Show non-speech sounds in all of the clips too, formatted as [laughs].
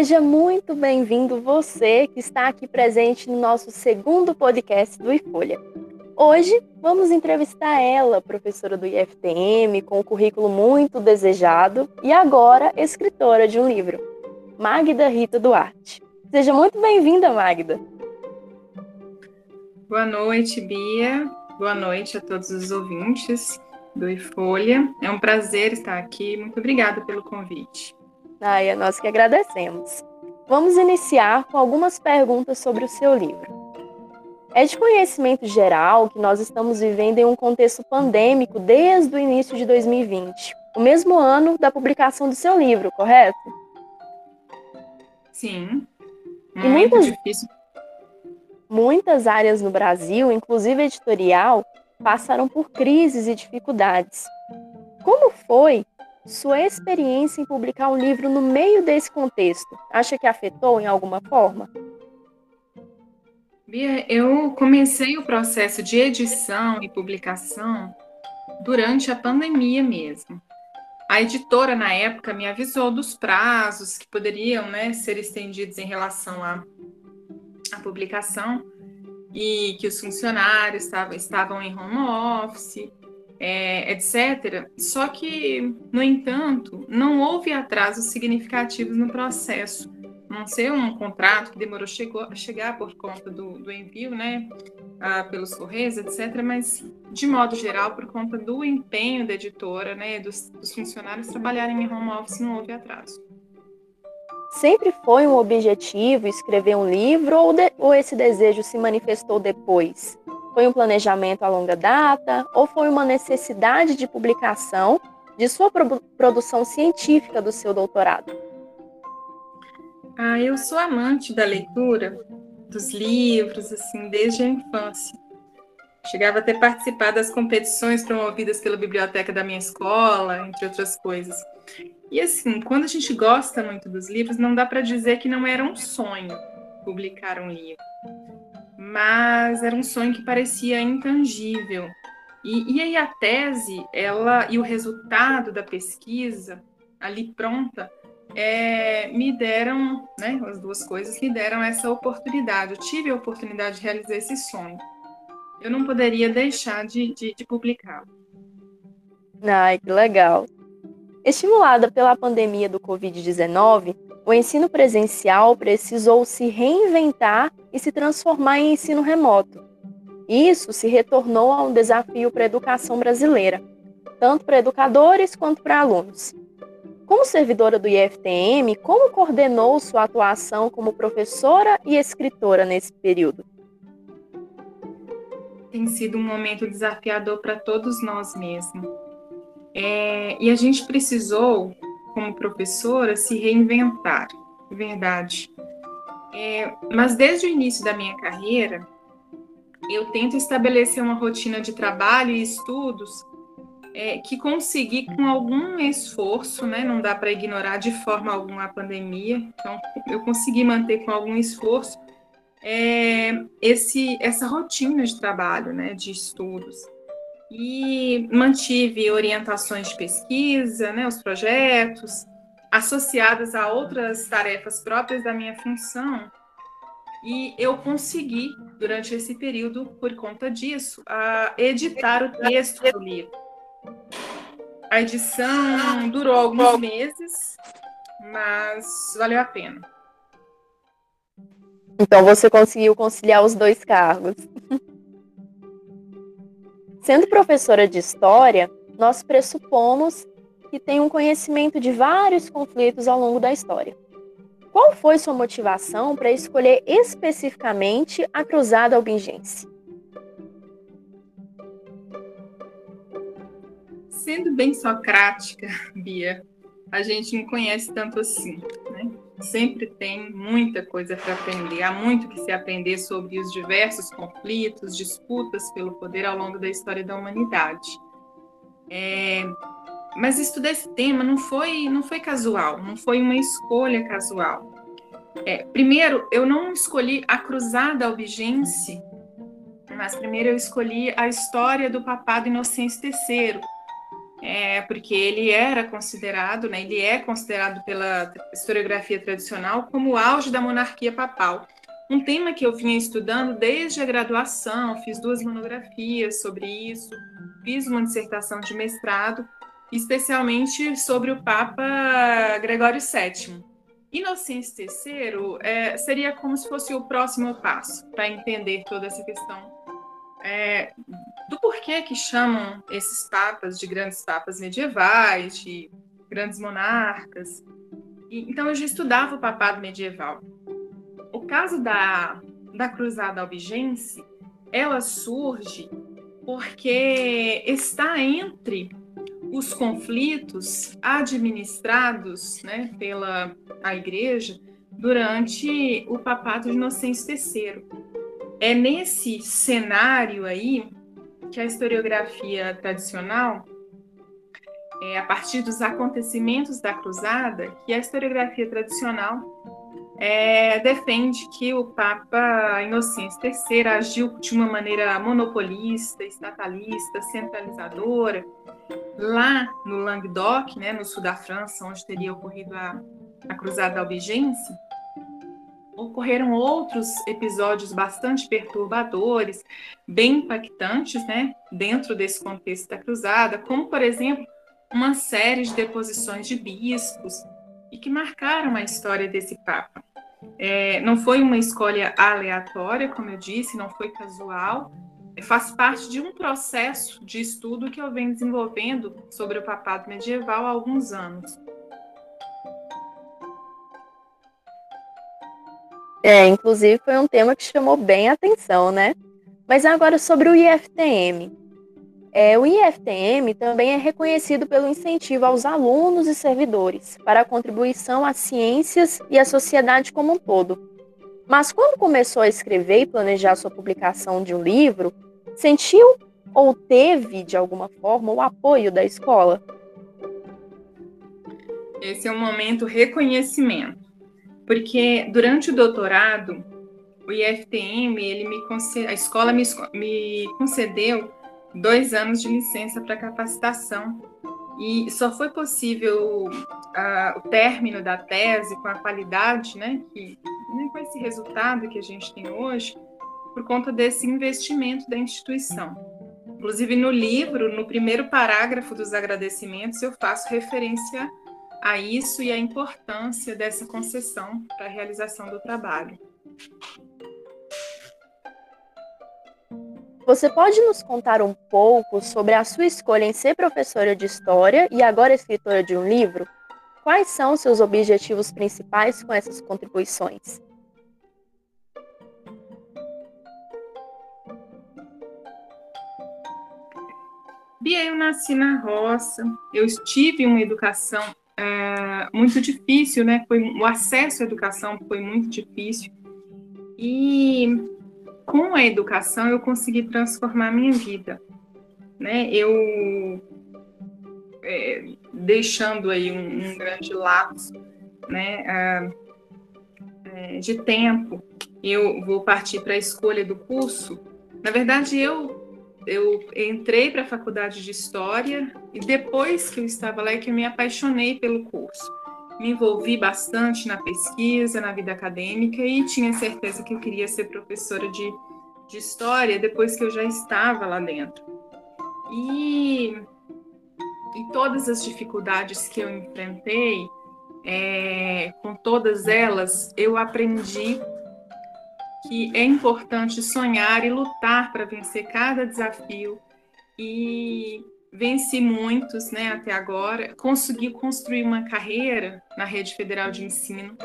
Seja muito bem-vindo você que está aqui presente no nosso segundo podcast do iFolha. Hoje vamos entrevistar ela, professora do IFTM, com um currículo muito desejado e agora escritora de um livro, Magda Rita Duarte. Seja muito bem-vinda, Magda. Boa noite, Bia. Boa noite a todos os ouvintes do iFolha. É um prazer estar aqui. Muito obrigada pelo convite. Ai, é nós que agradecemos. Vamos iniciar com algumas perguntas sobre o seu livro. É de conhecimento geral que nós estamos vivendo em um contexto pandêmico desde o início de 2020, o mesmo ano da publicação do seu livro, correto? Sim. Muito e muitas, difícil. Muitas áreas no Brasil, inclusive editorial, passaram por crises e dificuldades. Como foi sua experiência em publicar um livro no meio desse contexto? Acha que afetou em alguma forma? Bia, eu comecei o processo de edição e publicação durante a pandemia mesmo. A editora, na época, me avisou dos prazos que poderiam né, ser estendidos em relação à, à publicação e que os funcionários estavam, estavam em home office é, etc. Só que, no entanto, não houve atrasos significativos no processo. Não ser um contrato que demorou chegou, a chegar por conta do, do envio, né, pelos correios, etc. Mas, de modo geral, por conta do empenho da editora, né, dos, dos funcionários trabalharem em home office, não houve atraso. Sempre foi um objetivo escrever um livro ou, de, ou esse desejo se manifestou depois? Foi um planejamento a longa data ou foi uma necessidade de publicação de sua produção científica do seu doutorado? Ah, eu sou amante da leitura, dos livros, assim, desde a infância. Chegava a ter participado das competições promovidas pela biblioteca da minha escola, entre outras coisas. E assim, quando a gente gosta muito dos livros, não dá para dizer que não era um sonho publicar um livro mas era um sonho que parecia intangível. E, e aí a tese, ela e o resultado da pesquisa ali pronta, é, me deram, né, as duas coisas me deram essa oportunidade. Eu tive a oportunidade de realizar esse sonho. Eu não poderia deixar de, de, de publicar. Ai, que legal. Estimulada pela pandemia do Covid-19, o ensino presencial precisou se reinventar e se transformar em ensino remoto. Isso se retornou a um desafio para a educação brasileira, tanto para educadores quanto para alunos. Como servidora do IFTM, como coordenou sua atuação como professora e escritora nesse período? Tem sido um momento desafiador para todos nós mesmo. É, e a gente precisou como professora, se reinventar, verdade. É, mas desde o início da minha carreira, eu tento estabelecer uma rotina de trabalho e estudos é, que consegui com algum esforço, né? Não dá para ignorar de forma alguma a pandemia, então eu consegui manter com algum esforço é, esse, essa rotina de trabalho, né? De estudos e mantive orientações de pesquisa, né, os projetos, associadas a outras tarefas próprias da minha função. E eu consegui, durante esse período, por conta disso, a editar o texto do livro. A edição durou alguns meses, mas valeu a pena. Então você conseguiu conciliar os dois cargos. Sendo professora de história, nós pressupomos que tem um conhecimento de vários conflitos ao longo da história. Qual foi sua motivação para escolher especificamente a Cruzada Albingense? Sendo bem socrática, Bia, a gente não conhece tanto assim, né? Sempre tem muita coisa para aprender. Há muito que se aprender sobre os diversos conflitos, disputas pelo poder ao longo da história da humanidade. É, mas estudar esse tema não foi, não foi casual, não foi uma escolha casual. É, primeiro, eu não escolhi a Cruzada Albigense, mas primeiro eu escolhi a história do papado Inocêncio III, é, porque ele era considerado, né, ele é considerado pela historiografia tradicional como o auge da monarquia papal. Um tema que eu vinha estudando desde a graduação, fiz duas monografias sobre isso, fiz uma dissertação de mestrado, especialmente sobre o Papa Gregório VII. Inocêncio III é, seria como se fosse o próximo passo para entender toda essa questão é, do porquê que chamam esses papas de grandes papas medievais, de grandes monarcas. E, então eu já estudava o papado medieval. O caso da, da Cruzada Albigense, ela surge porque está entre os conflitos administrados né, pela a Igreja durante o papado de Inocêncio III. É nesse cenário aí que a historiografia tradicional, é, a partir dos acontecimentos da Cruzada, que a historiografia tradicional é, defende que o Papa Inocêncio III agiu de uma maneira monopolista, estatalista, centralizadora, lá no Languedoc, né, no sul da França, onde teria ocorrido a, a Cruzada Albigense, ocorreram outros episódios bastante perturbadores, bem impactantes, né, dentro desse contexto da cruzada, como, por exemplo, uma série de deposições de bispos e que marcaram a história desse Papa. É, não foi uma escolha aleatória, como eu disse, não foi casual, faz parte de um processo de estudo que eu venho desenvolvendo sobre o papado medieval há alguns anos. É, inclusive foi um tema que chamou bem a atenção, né? Mas agora sobre o IFTM. É, o IFTM também é reconhecido pelo incentivo aos alunos e servidores para a contribuição às ciências e à sociedade como um todo. Mas quando começou a escrever e planejar sua publicação de um livro, sentiu ou teve, de alguma forma, o apoio da escola? Esse é um momento reconhecimento porque durante o doutorado, o IFTM, ele me a escola me, me concedeu dois anos de licença para capacitação e só foi possível uh, o término da tese com a qualidade, né, que, né, com esse resultado que a gente tem hoje, por conta desse investimento da instituição. Inclusive, no livro, no primeiro parágrafo dos agradecimentos, eu faço referência a isso e a importância dessa concessão para a realização do trabalho. Você pode nos contar um pouco sobre a sua escolha em ser professora de história e agora escritora de um livro? Quais são seus objetivos principais com essas contribuições? Bia, eu nasci na roça, eu tive uma educação é, muito difícil, né? Foi, o acesso à educação foi muito difícil. E com a educação eu consegui transformar a minha vida, né? Eu é, deixando aí um, um, grande lapso, né? É, é de tempo, eu vou partir para a escolha do curso. Na verdade, eu eu entrei para a faculdade de História e depois que eu estava lá é que eu me apaixonei pelo curso. Me envolvi bastante na pesquisa, na vida acadêmica e tinha certeza que eu queria ser professora de, de História depois que eu já estava lá dentro. E, e todas as dificuldades que eu enfrentei, é, com todas elas, eu aprendi que é importante sonhar e lutar para vencer cada desafio. E venci muitos, né, até agora, consegui construir uma carreira na rede federal de ensino,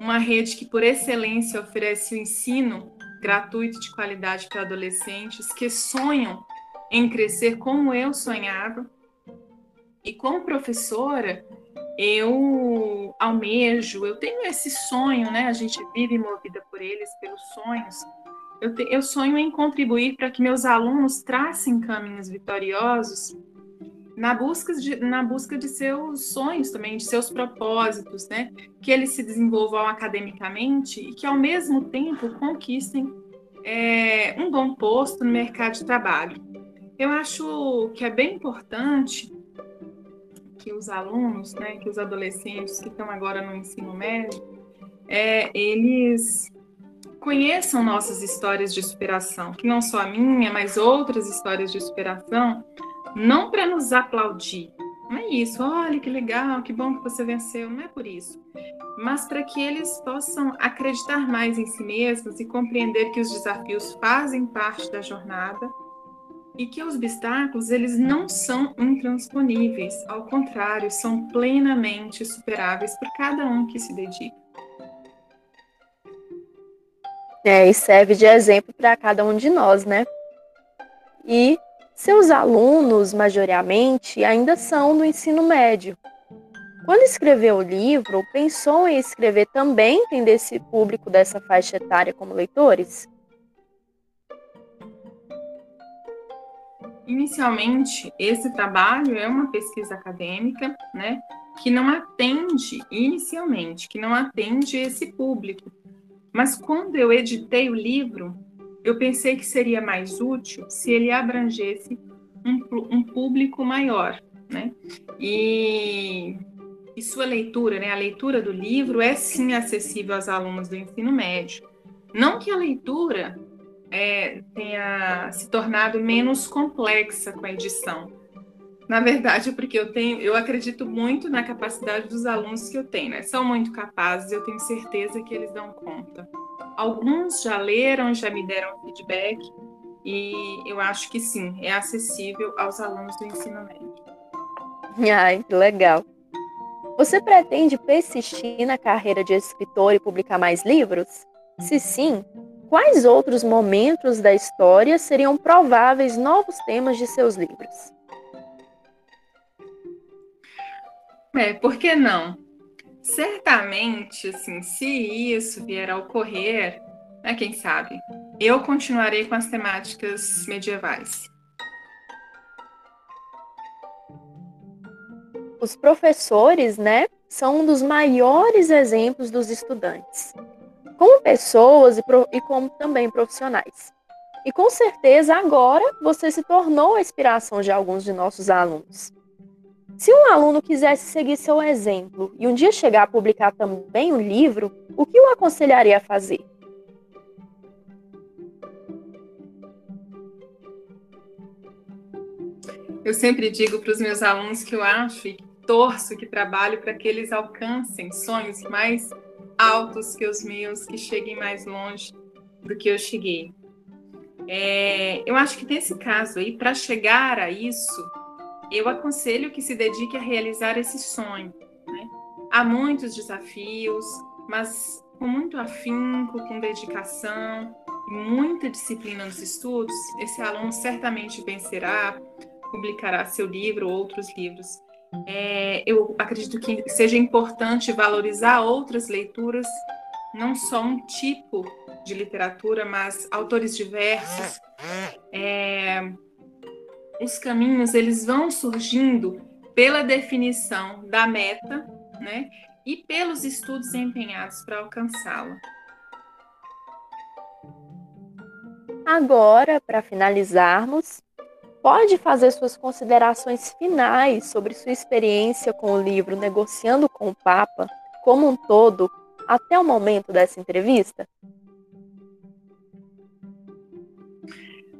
uma rede que por excelência oferece o ensino gratuito de qualidade para adolescentes que sonham em crescer como eu sonhava. E como professora, eu almejo, eu tenho esse sonho, né? A gente vive movida por eles, pelos sonhos. Eu, te, eu sonho em contribuir para que meus alunos tracem caminhos vitoriosos na busca, de, na busca de seus sonhos também, de seus propósitos, né? Que eles se desenvolvam academicamente e que, ao mesmo tempo, conquistem é, um bom posto no mercado de trabalho. Eu acho que é bem importante que os alunos, né, que os adolescentes que estão agora no ensino médio, é, eles conheçam nossas histórias de superação, que não só a minha, mas outras histórias de superação, não para nos aplaudir, não é isso, olha que legal, que bom que você venceu, não é por isso, mas para que eles possam acreditar mais em si mesmos e compreender que os desafios fazem parte da jornada e que os obstáculos eles não são intransponíveis, ao contrário, são plenamente superáveis por cada um que se dedica. É, e serve de exemplo para cada um de nós, né? E seus alunos, majoriamente, ainda são do ensino médio. Quando escreveu o livro, pensou em escrever também tendo esse público dessa faixa etária como leitores? Inicialmente, esse trabalho é uma pesquisa acadêmica, né, que não atende inicialmente, que não atende esse público, mas quando eu editei o livro, eu pensei que seria mais útil se ele abrangesse um, um público maior, né? E, e sua leitura, né? A leitura do livro é sim acessível aos alunos do ensino médio. Não que a leitura é, tenha se tornado menos complexa com a edição, na verdade, porque eu tenho, eu acredito muito na capacidade dos alunos que eu tenho, né? São muito capazes, eu tenho certeza que eles dão conta. Alguns já leram, já me deram feedback, e eu acho que sim, é acessível aos alunos do ensino médio. Ai, que legal. Você pretende persistir na carreira de escritor e publicar mais livros? Se sim, quais outros momentos da história seriam prováveis novos temas de seus livros? É, por que não? Certamente, assim, se isso vier a ocorrer, né, quem sabe, eu continuarei com as temáticas medievais. Os professores, né, são um dos maiores exemplos dos estudantes, pessoas e, pro, e como também profissionais. E com certeza agora você se tornou a inspiração de alguns de nossos alunos. Se um aluno quisesse seguir seu exemplo e um dia chegar a publicar também um livro, o que o aconselharia a fazer? Eu sempre digo para os meus alunos que eu acho e torço que trabalho para que eles alcancem sonhos mais altos que os meus, que cheguem mais longe do que eu cheguei. É, eu acho que nesse caso aí, para chegar a isso, eu aconselho que se dedique a realizar esse sonho. Né? Há muitos desafios, mas com muito afinco, com dedicação, muita disciplina nos estudos, esse aluno certamente vencerá, publicará seu livro ou outros livros. É, eu acredito que seja importante valorizar outras leituras, não só um tipo de literatura, mas autores diversos. É, os caminhos eles vão surgindo pela definição da meta, né? E pelos estudos empenhados para alcançá-la. Agora, para finalizarmos, pode fazer suas considerações finais sobre sua experiência com o livro Negociando com o Papa, como um todo, até o momento dessa entrevista?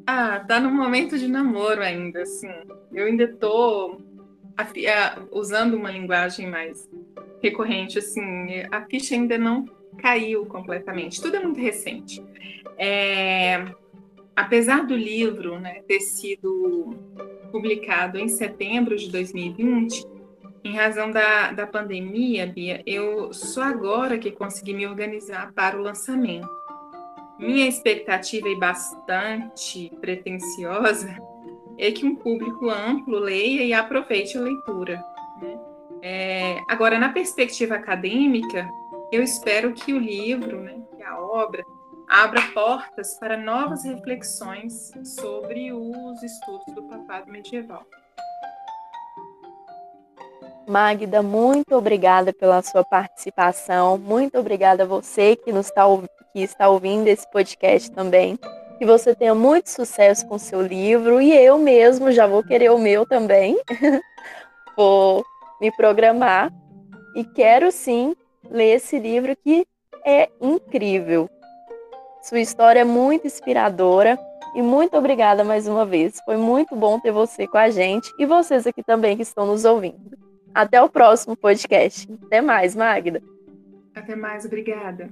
Ah, tá no momento de namoro ainda, assim. Eu ainda tô usando uma linguagem mais recorrente, assim. A ficha ainda não caiu completamente. Tudo é muito recente. É, apesar do livro né, ter sido publicado em setembro de 2020, em razão da, da pandemia, Bia, eu só agora que consegui me organizar para o lançamento. Minha expectativa e bastante pretensiosa é que um público amplo leia e aproveite a leitura. Né? É, agora, na perspectiva acadêmica, eu espero que o livro, né, que a obra, abra portas para novas reflexões sobre os estudos do papado medieval. Magda, muito obrigada pela sua participação. Muito obrigada a você que nos está que está ouvindo esse podcast também. Que você tenha muito sucesso com seu livro e eu mesmo já vou querer o meu também. [laughs] vou me programar e quero sim ler esse livro que é incrível. Sua história é muito inspiradora e muito obrigada mais uma vez. Foi muito bom ter você com a gente e vocês aqui também que estão nos ouvindo. Até o próximo podcast. Até mais, Magda. Até mais, obrigada.